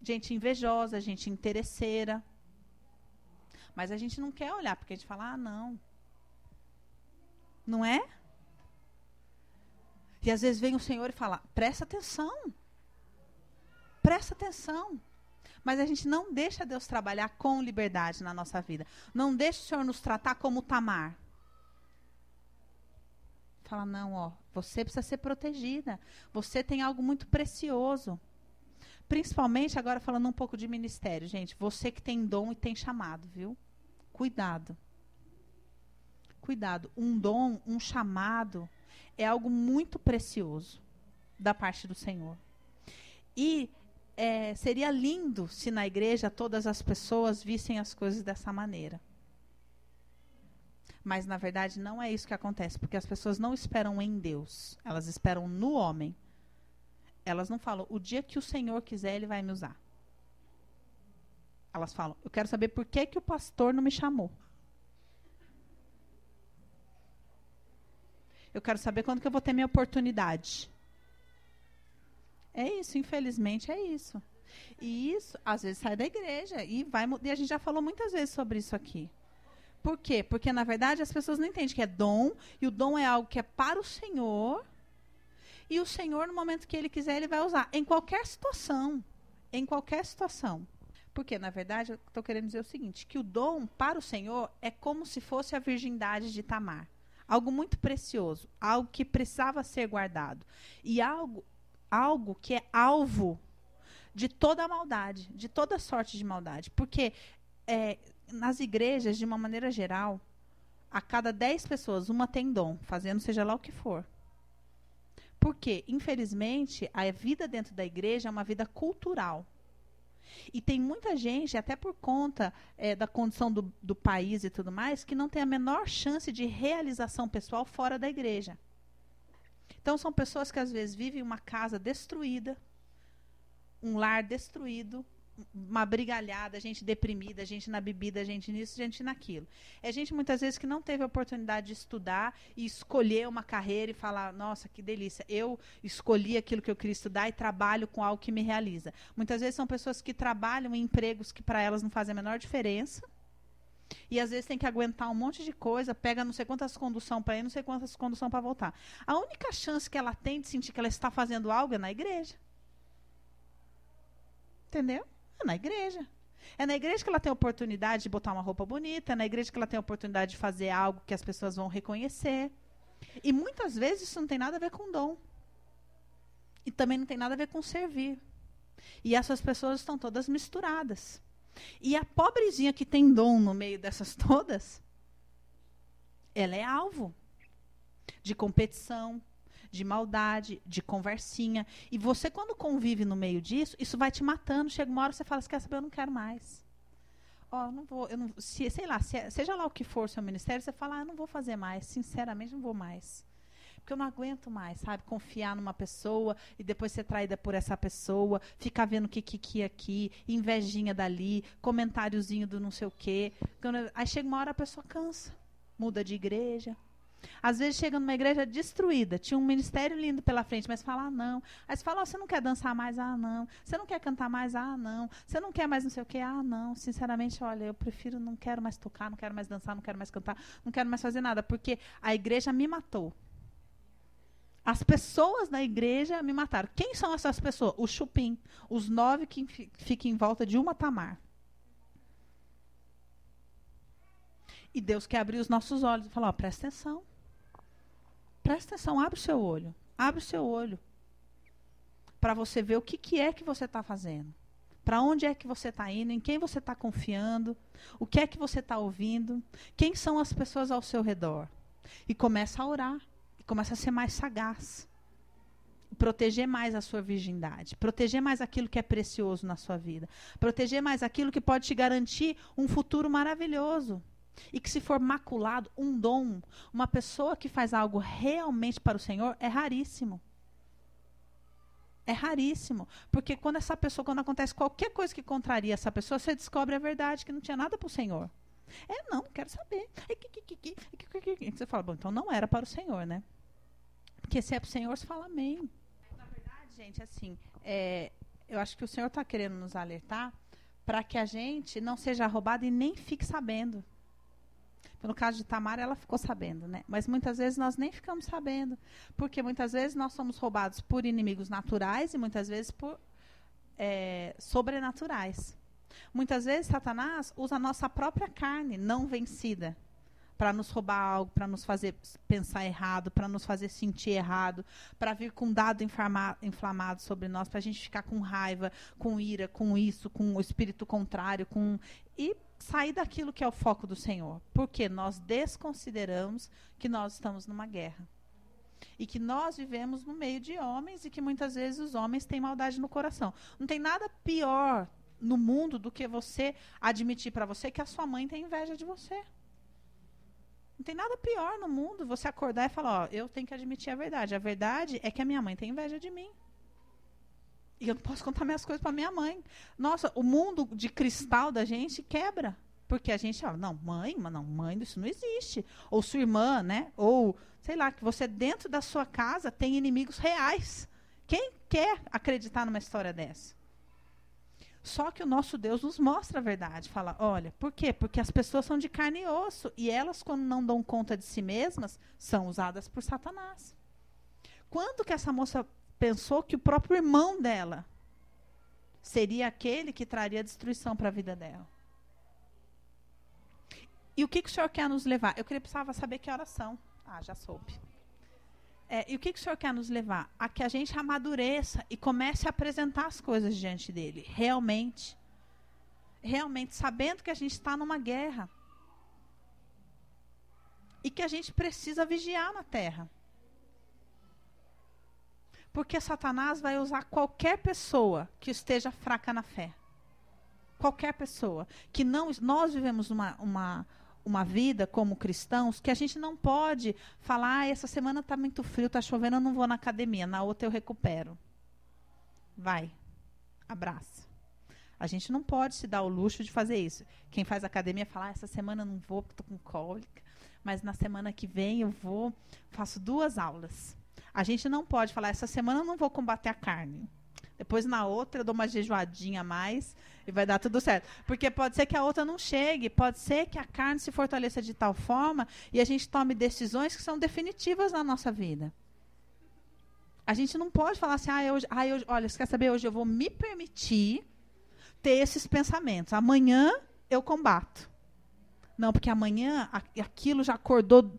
Gente invejosa, gente interesseira. Mas a gente não quer olhar, porque a gente fala, ah, não. Não é? E às vezes vem o Senhor e fala, presta atenção. Presta atenção. Mas a gente não deixa Deus trabalhar com liberdade na nossa vida. Não deixa o Senhor nos tratar como Tamar. Fala, não, ó, você precisa ser protegida. Você tem algo muito precioso. Principalmente agora falando um pouco de ministério, gente. Você que tem dom e tem chamado, viu? Cuidado. Cuidado. Um dom, um chamado é algo muito precioso da parte do Senhor. E é, seria lindo se na igreja todas as pessoas vissem as coisas dessa maneira. Mas na verdade não é isso que acontece, porque as pessoas não esperam em Deus, elas esperam no homem. Elas não falam, o dia que o Senhor quiser, ele vai me usar. Elas falam, eu quero saber por que, que o pastor não me chamou. Eu quero saber quando que eu vou ter minha oportunidade. É isso, infelizmente é isso. E isso, às vezes, sai da igreja e vai. E a gente já falou muitas vezes sobre isso aqui. Por quê? Porque, na verdade, as pessoas não entendem que é dom, e o dom é algo que é para o Senhor, e o Senhor, no momento que ele quiser, ele vai usar. Em qualquer situação. Em qualquer situação. Porque, na verdade, eu estou querendo dizer o seguinte: que o dom para o Senhor é como se fosse a virgindade de Tamar. Algo muito precioso, algo que precisava ser guardado. E algo, algo que é alvo de toda a maldade, de toda sorte de maldade. Porque é, nas igrejas, de uma maneira geral, a cada dez pessoas, uma tem dom, fazendo seja lá o que for. Porque, infelizmente, a vida dentro da igreja é uma vida cultural. E tem muita gente, até por conta é, da condição do, do país e tudo mais, que não tem a menor chance de realização pessoal fora da igreja. Então, são pessoas que às vezes vivem uma casa destruída, um lar destruído, uma brigalhada, gente deprimida, gente na bebida, gente nisso, gente naquilo. É gente muitas vezes que não teve a oportunidade de estudar e escolher uma carreira e falar: nossa, que delícia, eu escolhi aquilo que eu queria estudar e trabalho com algo que me realiza. Muitas vezes são pessoas que trabalham em empregos que para elas não fazem a menor diferença. E às vezes tem que aguentar um monte de coisa, pega não sei quantas condução para ir, não sei quantas condução para voltar. A única chance que ela tem de sentir que ela está fazendo algo é na igreja. Entendeu? É na igreja. É na igreja que ela tem a oportunidade de botar uma roupa bonita, é na igreja que ela tem a oportunidade de fazer algo que as pessoas vão reconhecer. E muitas vezes isso não tem nada a ver com dom. E também não tem nada a ver com servir. E essas pessoas estão todas misturadas. E a pobrezinha que tem dom no meio dessas [laughs] todas, ela é alvo de competição, de maldade, de conversinha. E você, quando convive no meio disso, isso vai te matando. Chega uma hora você fala, você quer saber, eu não quero mais. Ó, oh, não vou, eu não, se, sei lá, se, seja lá o que for o seu ministério, você fala, ah, eu não vou fazer mais, sinceramente, não vou mais. Porque eu não aguento mais, sabe? Confiar numa pessoa e depois ser traída por essa pessoa, ficar vendo que, que, que aqui, invejinha dali, comentáriozinho do não sei o quê. Aí chega uma hora a pessoa cansa, muda de igreja, às vezes chega numa igreja destruída, tinha um ministério lindo pela frente, mas fala, ah, não. Aí você fala, oh, você não quer dançar mais? Ah, não. Você não quer cantar mais? Ah, não. Você não quer mais não sei o quê? Ah, não. Sinceramente, olha, eu prefiro, não quero mais tocar, não quero mais dançar, não quero mais cantar, não quero mais fazer nada, porque a igreja me matou. As pessoas da igreja me mataram. Quem são essas pessoas? O chupim. Os nove que ficam em volta de uma tamar. E Deus quer abrir os nossos olhos e falar: presta atenção. Presta atenção, abre o seu olho. Abre o seu olho. Para você ver o que, que é que você está fazendo. Para onde é que você está indo, em quem você está confiando, o que é que você está ouvindo, quem são as pessoas ao seu redor. E começa a orar, começa a ser mais sagaz. Proteger mais a sua virgindade, proteger mais aquilo que é precioso na sua vida, proteger mais aquilo que pode te garantir um futuro maravilhoso. E que se for maculado, um dom, uma pessoa que faz algo realmente para o Senhor, é raríssimo. É raríssimo. Porque quando essa pessoa, quando acontece qualquer coisa que contraria essa pessoa, você descobre a verdade, que não tinha nada para o Senhor. É, não, quero saber. Você fala, bom, então não era para o Senhor, né? Porque se é para o Senhor, você fala amém. Na verdade, gente, assim, é, eu acho que o Senhor está querendo nos alertar para que a gente não seja roubado e nem fique sabendo. No caso de Tamara, ela ficou sabendo, né? Mas muitas vezes nós nem ficamos sabendo. Porque muitas vezes nós somos roubados por inimigos naturais e muitas vezes por é, sobrenaturais. Muitas vezes Satanás usa a nossa própria carne não vencida para nos roubar algo, para nos fazer pensar errado, para nos fazer sentir errado, para vir com dado inflamado sobre nós, para a gente ficar com raiva, com ira, com isso, com o espírito contrário, com e sair daquilo que é o foco do Senhor, porque nós desconsideramos que nós estamos numa guerra. E que nós vivemos no meio de homens e que muitas vezes os homens têm maldade no coração. Não tem nada pior no mundo do que você admitir para você que a sua mãe tem inveja de você. Não tem nada pior no mundo você acordar e falar, ó, eu tenho que admitir a verdade. A verdade é que a minha mãe tem inveja de mim. E eu não posso contar minhas coisas para minha mãe. Nossa, o mundo de cristal da gente quebra. Porque a gente fala, não, mãe, mas não, mãe, isso não existe. Ou sua irmã, né? Ou, sei lá, que você dentro da sua casa tem inimigos reais. Quem quer acreditar numa história dessa? Só que o nosso Deus nos mostra a verdade. Fala, olha, por quê? Porque as pessoas são de carne e osso. E elas, quando não dão conta de si mesmas, são usadas por Satanás. Quando que essa moça pensou que o próprio irmão dela seria aquele que traria destruição para a vida dela? E o que, que o senhor quer nos levar? Eu queria precisava saber que horas são. Ah, já soube. É, e o que, que o senhor quer nos levar? A que a gente amadureça e comece a apresentar as coisas diante dele. Realmente. Realmente, sabendo que a gente está numa guerra. E que a gente precisa vigiar na terra. Porque Satanás vai usar qualquer pessoa que esteja fraca na fé. Qualquer pessoa. Que não. Nós vivemos uma, uma, uma vida como cristãos que a gente não pode falar, ah, essa semana está muito frio, está chovendo, eu não vou na academia, na outra eu recupero. Vai, abraça. A gente não pode se dar o luxo de fazer isso. Quem faz academia fala, ah, essa semana eu não vou porque estou com cólica, mas na semana que vem eu vou, faço duas aulas. A gente não pode falar, essa semana eu não vou combater a carne. Depois na outra eu dou uma jejuadinha a mais e vai dar tudo certo. Porque pode ser que a outra não chegue, pode ser que a carne se fortaleça de tal forma e a gente tome decisões que são definitivas na nossa vida. A gente não pode falar assim, ah, hoje, ah, eu, olha, você quer saber, hoje eu vou me permitir ter esses pensamentos. Amanhã eu combato. Não, porque amanhã aquilo já acordou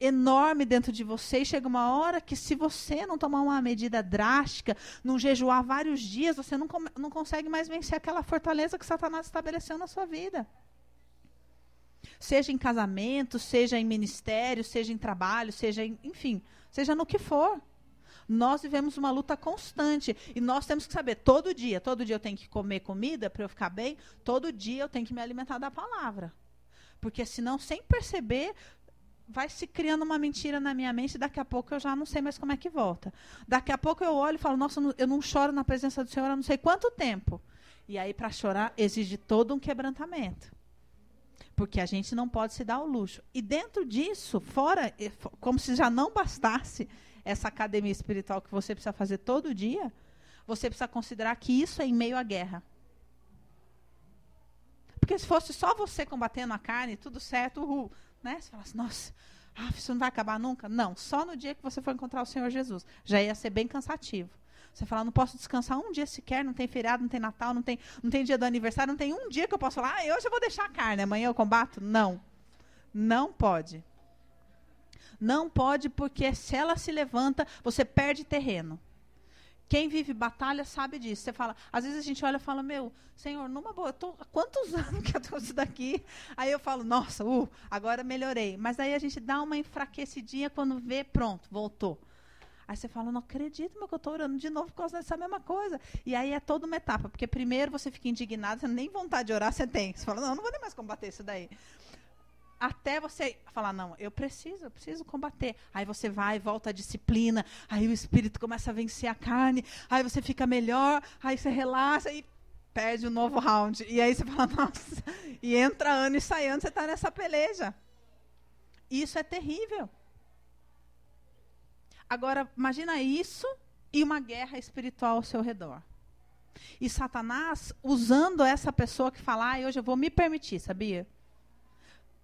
enorme dentro de você e chega uma hora que se você não tomar uma medida drástica, não jejuar vários dias, você não, não consegue mais vencer aquela fortaleza que Satanás estabeleceu na sua vida. Seja em casamento, seja em ministério, seja em trabalho, seja em, enfim, seja no que for. Nós vivemos uma luta constante e nós temos que saber todo dia, todo dia eu tenho que comer comida para eu ficar bem, todo dia eu tenho que me alimentar da palavra. Porque senão, sem perceber, vai se criando uma mentira na minha mente e daqui a pouco eu já não sei mais como é que volta. Daqui a pouco eu olho e falo, nossa, eu não choro na presença do Senhor há não sei quanto tempo. E aí, para chorar, exige todo um quebrantamento. Porque a gente não pode se dar o luxo. E dentro disso, fora, como se já não bastasse essa academia espiritual que você precisa fazer todo dia, você precisa considerar que isso é em meio à guerra. Porque se fosse só você combatendo a carne, tudo certo, uhul, né? Você fala assim, nossa, isso não vai acabar nunca? Não, só no dia que você for encontrar o Senhor Jesus. Já ia ser bem cansativo. Você fala, não posso descansar um dia sequer, não tem feriado, não tem Natal, não tem, não tem dia do aniversário, não tem um dia que eu posso falar, ah, hoje eu vou deixar a carne, amanhã eu combato? Não. Não pode. Não pode, porque se ela se levanta, você perde terreno. Quem vive batalha sabe disso. Você fala, às vezes a gente olha e fala, meu, Senhor, numa boa, eu tô, há quantos [laughs] anos que eu estou isso daqui? Aí eu falo, nossa, uh, agora melhorei. Mas aí a gente dá uma enfraquecidinha quando vê, pronto, voltou. Aí você fala, não acredito, que eu estou orando de novo por causa dessa mesma coisa. E aí é toda uma etapa, porque primeiro você fica indignado, você nem vontade de orar você tem. Você fala, não, não vou nem mais combater isso daí até você falar, não, eu preciso, eu preciso combater. Aí você vai, volta à disciplina, aí o espírito começa a vencer a carne, aí você fica melhor, aí você relaxa e perde o um novo round. E aí você fala, [laughs] nossa, e entra ano e sai ano, você está nessa peleja. Isso é terrível. Agora, imagina isso e uma guerra espiritual ao seu redor. E Satanás usando essa pessoa que fala, ah, hoje eu vou me permitir, sabia?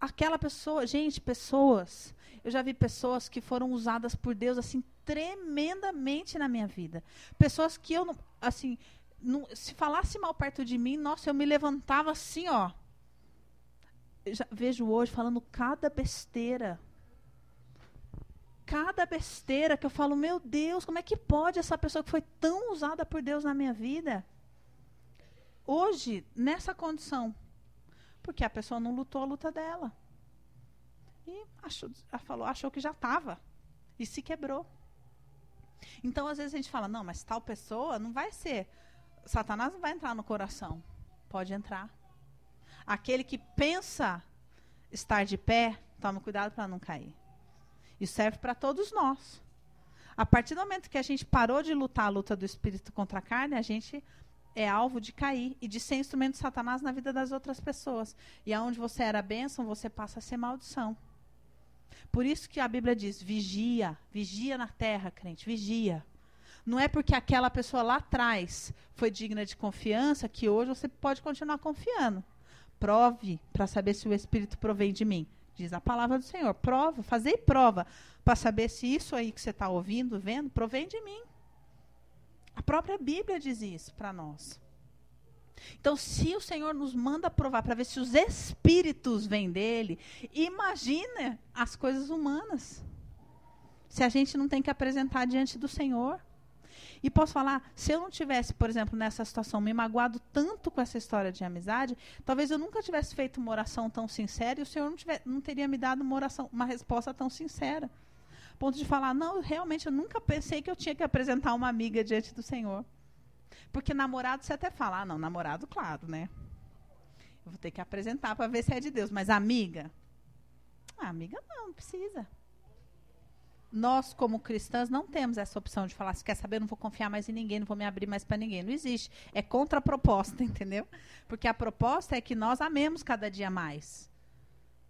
Aquela pessoa, gente, pessoas. Eu já vi pessoas que foram usadas por Deus assim tremendamente na minha vida. Pessoas que eu não, assim, não, se falasse mal perto de mim, nossa, eu me levantava assim, ó. Já vejo hoje falando cada besteira. Cada besteira que eu falo, meu Deus, como é que pode essa pessoa que foi tão usada por Deus na minha vida? Hoje, nessa condição, porque a pessoa não lutou a luta dela. E achou, falou, achou que já estava. E se quebrou. Então, às vezes, a gente fala, não, mas tal pessoa não vai ser. Satanás não vai entrar no coração. Pode entrar. Aquele que pensa estar de pé, tome cuidado para não cair. Isso serve para todos nós. A partir do momento que a gente parou de lutar a luta do espírito contra a carne, a gente é alvo de cair e de ser instrumento de Satanás na vida das outras pessoas. E aonde você era bênção, você passa a ser maldição. Por isso que a Bíblia diz: vigia, vigia na terra, crente, vigia. Não é porque aquela pessoa lá atrás foi digna de confiança que hoje você pode continuar confiando. Prove para saber se o Espírito provém de mim. Diz a palavra do Senhor. Prova, fazei prova para saber se isso aí que você está ouvindo, vendo, provém de mim. A própria Bíblia diz isso para nós. Então, se o Senhor nos manda provar para ver se os espíritos vêm dele, imagina as coisas humanas. Se a gente não tem que apresentar diante do Senhor. E posso falar, se eu não tivesse, por exemplo, nessa situação, me magoado tanto com essa história de amizade, talvez eu nunca tivesse feito uma oração tão sincera e o Senhor não, tiver, não teria me dado uma oração, uma resposta tão sincera. Ponto de falar, não, realmente eu nunca pensei que eu tinha que apresentar uma amiga diante do Senhor. Porque namorado você até fala, ah, não, namorado, claro, né? Eu vou ter que apresentar para ver se é de Deus. Mas amiga? Ah, amiga não, não precisa nós, como cristãs, não temos essa opção de falar, se quer saber, não vou confiar mais em ninguém, não vou me abrir mais para ninguém. Não existe. É contra a proposta, [laughs] entendeu? Porque a proposta é que nós amemos cada dia mais.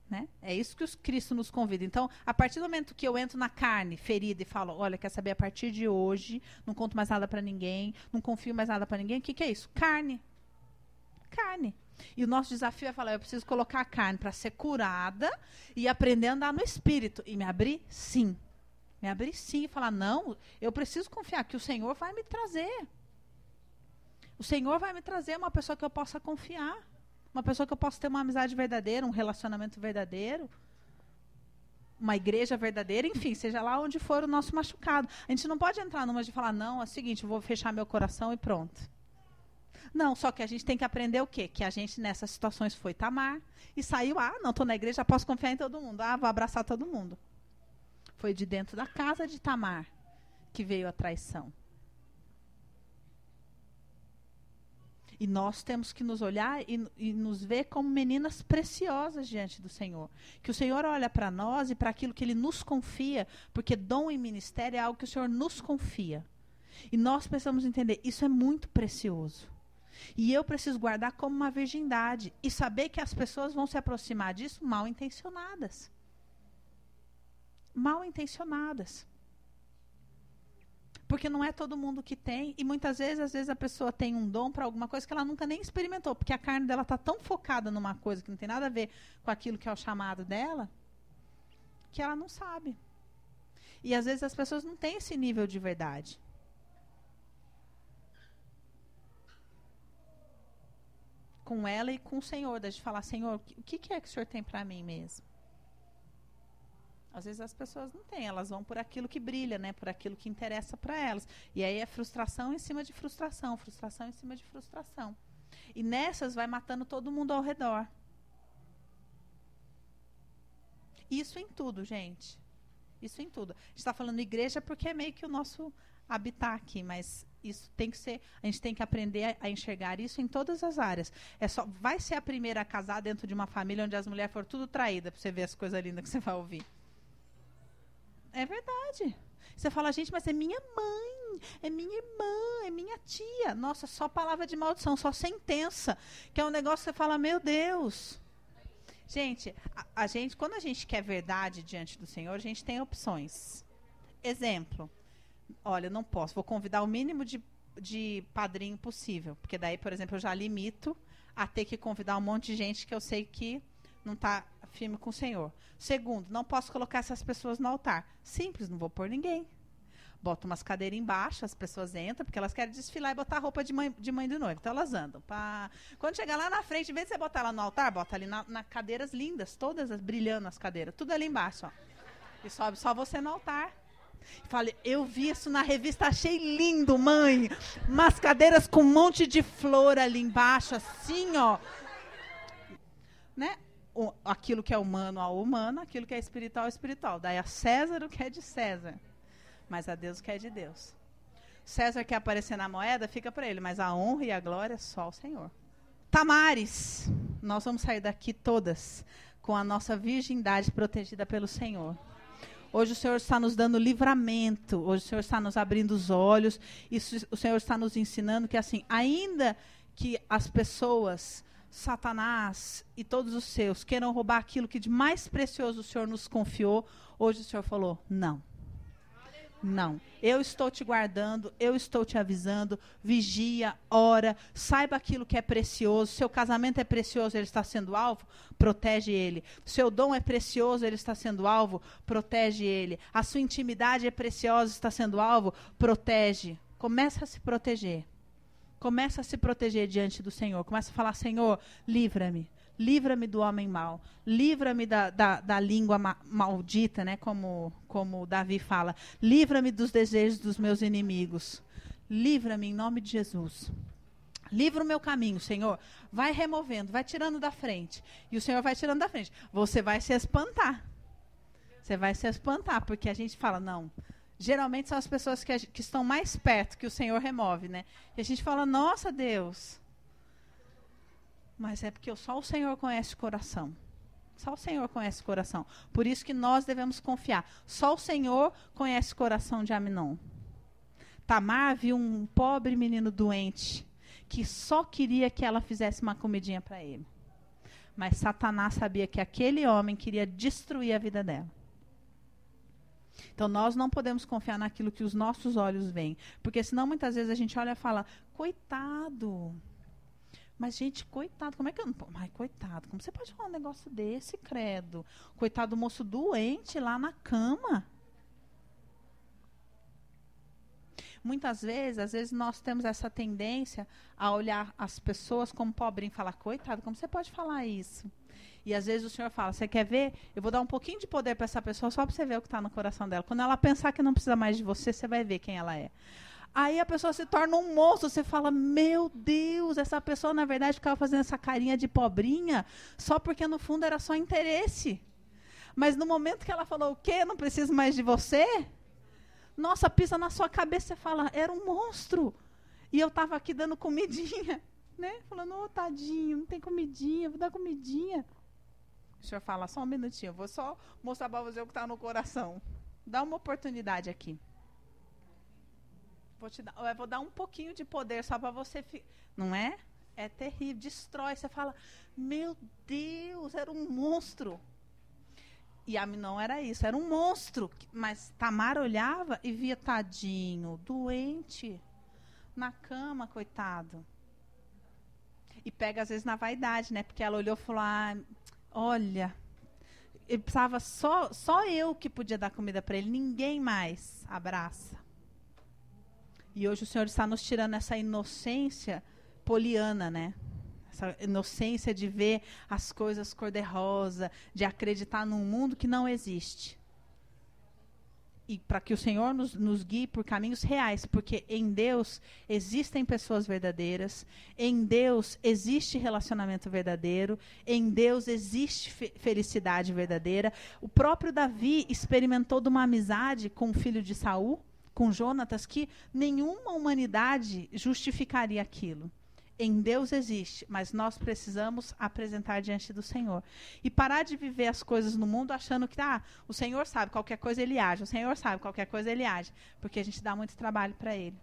Né? É isso que os Cristo nos convida. Então, a partir do momento que eu entro na carne ferida e falo, olha, quer saber, a partir de hoje, não conto mais nada para ninguém, não confio mais nada para ninguém, o que, que é isso? Carne. Carne. E o nosso desafio é falar, eu preciso colocar a carne para ser curada e aprender a andar no espírito. E me abrir? Sim. Me abrir sim e falar: não, eu preciso confiar que o Senhor vai me trazer. O Senhor vai me trazer uma pessoa que eu possa confiar. Uma pessoa que eu possa ter uma amizade verdadeira, um relacionamento verdadeiro. Uma igreja verdadeira, enfim, seja lá onde for o nosso machucado. A gente não pode entrar numa de falar: não, é o seguinte, vou fechar meu coração e pronto. Não, só que a gente tem que aprender o quê? Que a gente nessas situações foi Tamar e saiu, ah, não, estou na igreja, posso confiar em todo mundo. Ah, vou abraçar todo mundo. Foi de dentro da casa de Tamar que veio a traição. E nós temos que nos olhar e, e, nos ver como meninas preciosas diante do Senhor. Que o Senhor olha para nós e para aquilo que Ele nos confia, porque dom e ministério é algo que o Senhor nos confia. E nós precisamos entender, isso é muito precioso. E eu preciso guardar como uma virgindade e saber que as pessoas vão se aproximar disso mal intencionadas mal intencionadas. Porque não é todo mundo que tem, e muitas vezes, às vezes a pessoa tem um dom para alguma coisa que ela nunca nem experimentou, porque a carne dela está tão focada numa coisa que não tem nada a ver com aquilo que é o chamado dela, que ela não sabe. E às vezes as pessoas não têm esse nível de verdade. Com ela e com o Senhor, de falar, Senhor, o que é que o Senhor tem para mim mesmo? Às vezes as pessoas não têm, elas vão por aquilo que brilha, né? Por aquilo que interessa para elas. E aí é frustração em cima de frustração, frustração em cima de frustração. E nessas vai matando todo mundo ao redor. Isso em tudo, gente. Isso em tudo. A gente está falando igreja porque é meio que o nosso habitar aqui, mas isso tem que ser, a gente tem que aprender a, a, enxergar isso em todas as áreas. É só, vai ser a primeira a casar dentro de uma família onde as mulheres foram tudo traídas, para você ver as coisas lindas que você vai ouvir. É verdade. Você fala, gente, mas é minha mãe, é minha irmã, é minha tia. Nossa, só palavra de maldição, só sentença. Que é um negócio que você fala, meu Deus. Gente, a, a gente, quando a gente quer verdade diante do Senhor, a gente tem opções. Exemplo. Olha, não posso, vou convidar o mínimo de, de padrinho possível. Porque daí, por exemplo, eu já limito a ter que convidar um monte de gente que eu sei que não está firme com o Senhor. Segundo, não posso colocar essas pessoas no altar. Simples, não vou pôr ninguém. Boto umas cadeiras embaixo, as pessoas entram, porque elas querem desfilar e botar roupa de mãe de, mãe de noivo. Então elas andam. Pra... Quando chegar lá na frente, em vez de você botar ela no altar, bota ali na, na cadeiras lindas, todas as, brilhando as cadeiras, tudo ali embaixo. Ó. E sobe só você no altar. Falei, eu vi isso na revista, achei lindo, mãe. Umas cadeiras com um monte de flor ali embaixo, assim, ó. Né? Aquilo que é humano ao humano, aquilo que é espiritual ao espiritual. Daí a César o que é de César, mas a Deus o que é de Deus. César quer aparecer na moeda, fica para ele, mas a honra e a glória só ao Senhor. Tamares, nós vamos sair daqui todas com a nossa virgindade protegida pelo Senhor. Hoje o Senhor está nos dando livramento. Hoje o Senhor está nos abrindo os olhos. Isso, o Senhor está nos ensinando que, assim, ainda que as pessoas, Satanás e todos os seus, queiram roubar aquilo que de mais precioso o Senhor nos confiou, hoje o Senhor falou: não. Não. Eu estou te guardando, eu estou te avisando. Vigia, ora, saiba aquilo que é precioso. Seu casamento é precioso, ele está sendo alvo, protege ele. Seu dom é precioso, ele está sendo alvo, protege ele. A sua intimidade é preciosa, está sendo alvo, protege. Começa a se proteger. Começa a se proteger diante do Senhor. Começa a falar: Senhor, livra-me livra-me do homem mau, livra-me da, da, da, língua ma maldita, né? Como, como Davi fala, livra-me dos desejos dos meus inimigos, livra-me em nome de Jesus. Livra o meu caminho, Senhor. Vai removendo, vai tirando da frente. E o Senhor vai tirando da frente. Você vai se espantar. Você vai se espantar, porque a gente fala, não. Geralmente são as pessoas que, que estão mais perto que o Senhor remove, né? E a gente fala, nossa Deus, mas é porque só o Senhor conhece o coração. Só o Senhor conhece o coração. Por isso que nós devemos confiar. Só o Senhor conhece o coração de Aminon. Tamar viu um pobre menino doente que só queria que ela fizesse uma comidinha para ele. Mas Satanás sabia que aquele homem queria destruir a vida dela. Então nós não podemos confiar naquilo que os nossos olhos veem, porque senão muitas vezes a gente olha e fala: "Coitado, mas, gente, coitado, como é que eu. Ai, coitado, como você pode falar um negócio desse, credo? Coitado do moço doente lá na cama. Muitas vezes, às vezes, nós temos essa tendência a olhar as pessoas como pobrinho e falar, coitado, como você pode falar isso? E às vezes o senhor fala, você quer ver? Eu vou dar um pouquinho de poder para essa pessoa só para você ver o que está no coração dela. Quando ela pensar que não precisa mais de você, você vai ver quem ela é. Aí a pessoa se torna um monstro. Você fala, meu Deus, essa pessoa na verdade ficava fazendo essa carinha de pobrinha só porque no fundo era só interesse. Mas no momento que ela falou o quê? Não preciso mais de você? Nossa, pisa na sua cabeça e fala, era um monstro. E eu estava aqui dando comidinha, [laughs] né? Falando, oh, tadinho, não tem comidinha, vou dar comidinha. O senhor fala, só um minutinho, vou só mostrar para você o que está no coração. Dá uma oportunidade aqui. Vou, te dar, eu vou dar um pouquinho de poder só para você. Fi... Não é? É terrível, destrói. Você fala, meu Deus, era um monstro. E a não era isso, era um monstro. Mas Tamara olhava e via tadinho, doente, na cama, coitado. E pega às vezes na vaidade, né? Porque ela olhou e falou: ah, olha, ele precisava só, só eu que podia dar comida para ele, ninguém mais. Abraça. E hoje o Senhor está nos tirando essa inocência poliana, né? Essa inocência de ver as coisas cor-de-rosa, de acreditar num mundo que não existe. E para que o Senhor nos, nos, guie por caminhos reais, porque em Deus existem pessoas verdadeiras, em Deus existe relacionamento verdadeiro, em Deus existe fe felicidade verdadeira. O próprio Davi experimentou de uma amizade com o filho de Saul, com Jonatas que nenhuma humanidade justificaria aquilo. Em Deus existe, mas nós precisamos apresentar diante do Senhor. E parar de viver as coisas no mundo achando que ah, o Senhor sabe, qualquer coisa ele age, o Senhor sabe, qualquer coisa ele age. Porque a gente dá muito trabalho para ele.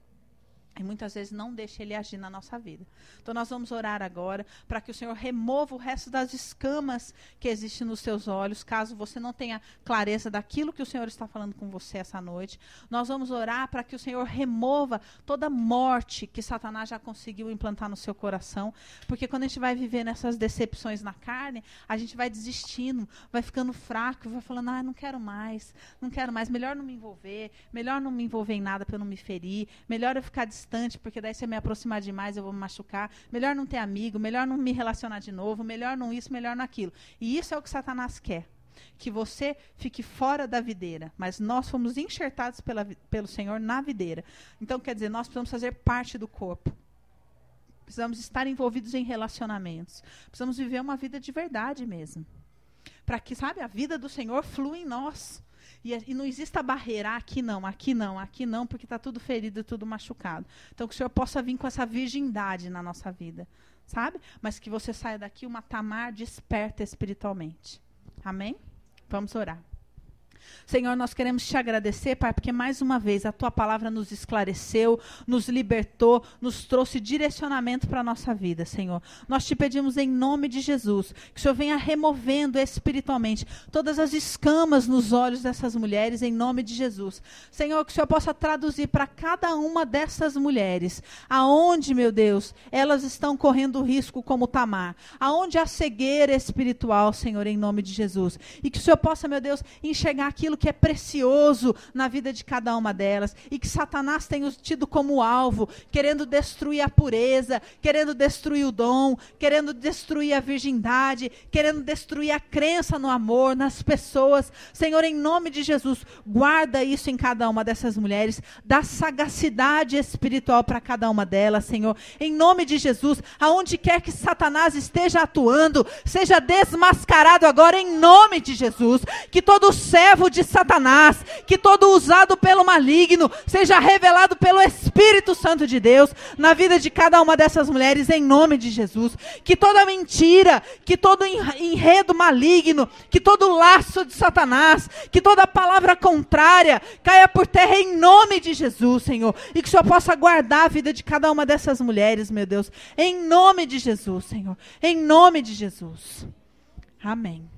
E muitas vezes não deixa ele agir na nossa vida. Então nós vamos orar agora para que o Senhor remova o resto das escamas que existem nos seus olhos, caso você não tenha clareza daquilo que o Senhor está falando com você essa noite. Nós vamos orar para que o Senhor remova toda morte que Satanás já conseguiu implantar no seu coração, porque quando a gente vai viver nessas decepções na carne, a gente vai desistindo, vai ficando fraco, vai falando: "Ah, não quero mais, não quero mais, melhor não me envolver, melhor não me envolver em nada para eu não me ferir, melhor eu ficar distante, porque daí se eu me aproximar demais eu vou me machucar. Melhor não ter amigo, melhor não me relacionar de novo, melhor não isso, melhor não aquilo. E isso é o que Satanás quer. Que você fique fora da videira, mas nós fomos enxertados pela, pelo Senhor na videira. Então, quer dizer, nós precisamos fazer parte do corpo. Precisamos estar envolvidos em relacionamentos. Precisamos viver uma vida de verdade mesmo. Para que, sabe, a vida do Senhor flua em nós. E, e não exista barreira, aqui não, aqui não, aqui não, porque está tudo ferido, tudo machucado. Então, que o Senhor possa vir com essa virgindade na nossa vida, sabe? Mas que você saia daqui uma tamar desperta espiritualmente. Amém? Vamos orar. Senhor, nós queremos te agradecer, Pai, porque mais uma vez a tua palavra nos esclareceu, nos libertou, nos trouxe direcionamento para a nossa vida, Senhor. Nós te pedimos em nome de Jesus que o Senhor venha removendo espiritualmente todas as escamas nos olhos dessas mulheres, em nome de Jesus. Senhor, que o Senhor possa traduzir para cada uma dessas mulheres aonde, meu Deus, elas estão correndo risco como Tamar, aonde há cegueira espiritual, Senhor, em nome de Jesus. E que o Senhor possa, meu Deus, enxergar aquilo que é precioso na vida de cada uma delas e que Satanás tem os tido como alvo, querendo destruir a pureza, querendo destruir o dom, querendo destruir a virgindade, querendo destruir a crença no amor, nas pessoas. Senhor, em nome de Jesus, guarda isso em cada uma dessas mulheres, dá sagacidade espiritual para cada uma delas, Senhor. Em nome de Jesus, aonde quer que Satanás esteja atuando, seja desmascarado agora em nome de Jesus. Que todo servo de Satanás, que todo usado pelo maligno seja revelado pelo Espírito Santo de Deus na vida de cada uma dessas mulheres, em nome de Jesus. Que toda mentira, que todo enredo maligno, que todo laço de Satanás, que toda palavra contrária caia por terra em nome de Jesus, Senhor. E que o Senhor possa guardar a vida de cada uma dessas mulheres, meu Deus, em nome de Jesus, Senhor. Em nome de Jesus. Amém.